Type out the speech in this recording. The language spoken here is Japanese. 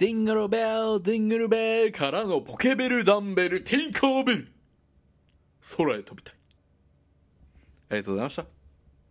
ディングルベルディングルベルからのポケベルダンベルティンカーベル空へ飛びたい。ありがとうございました。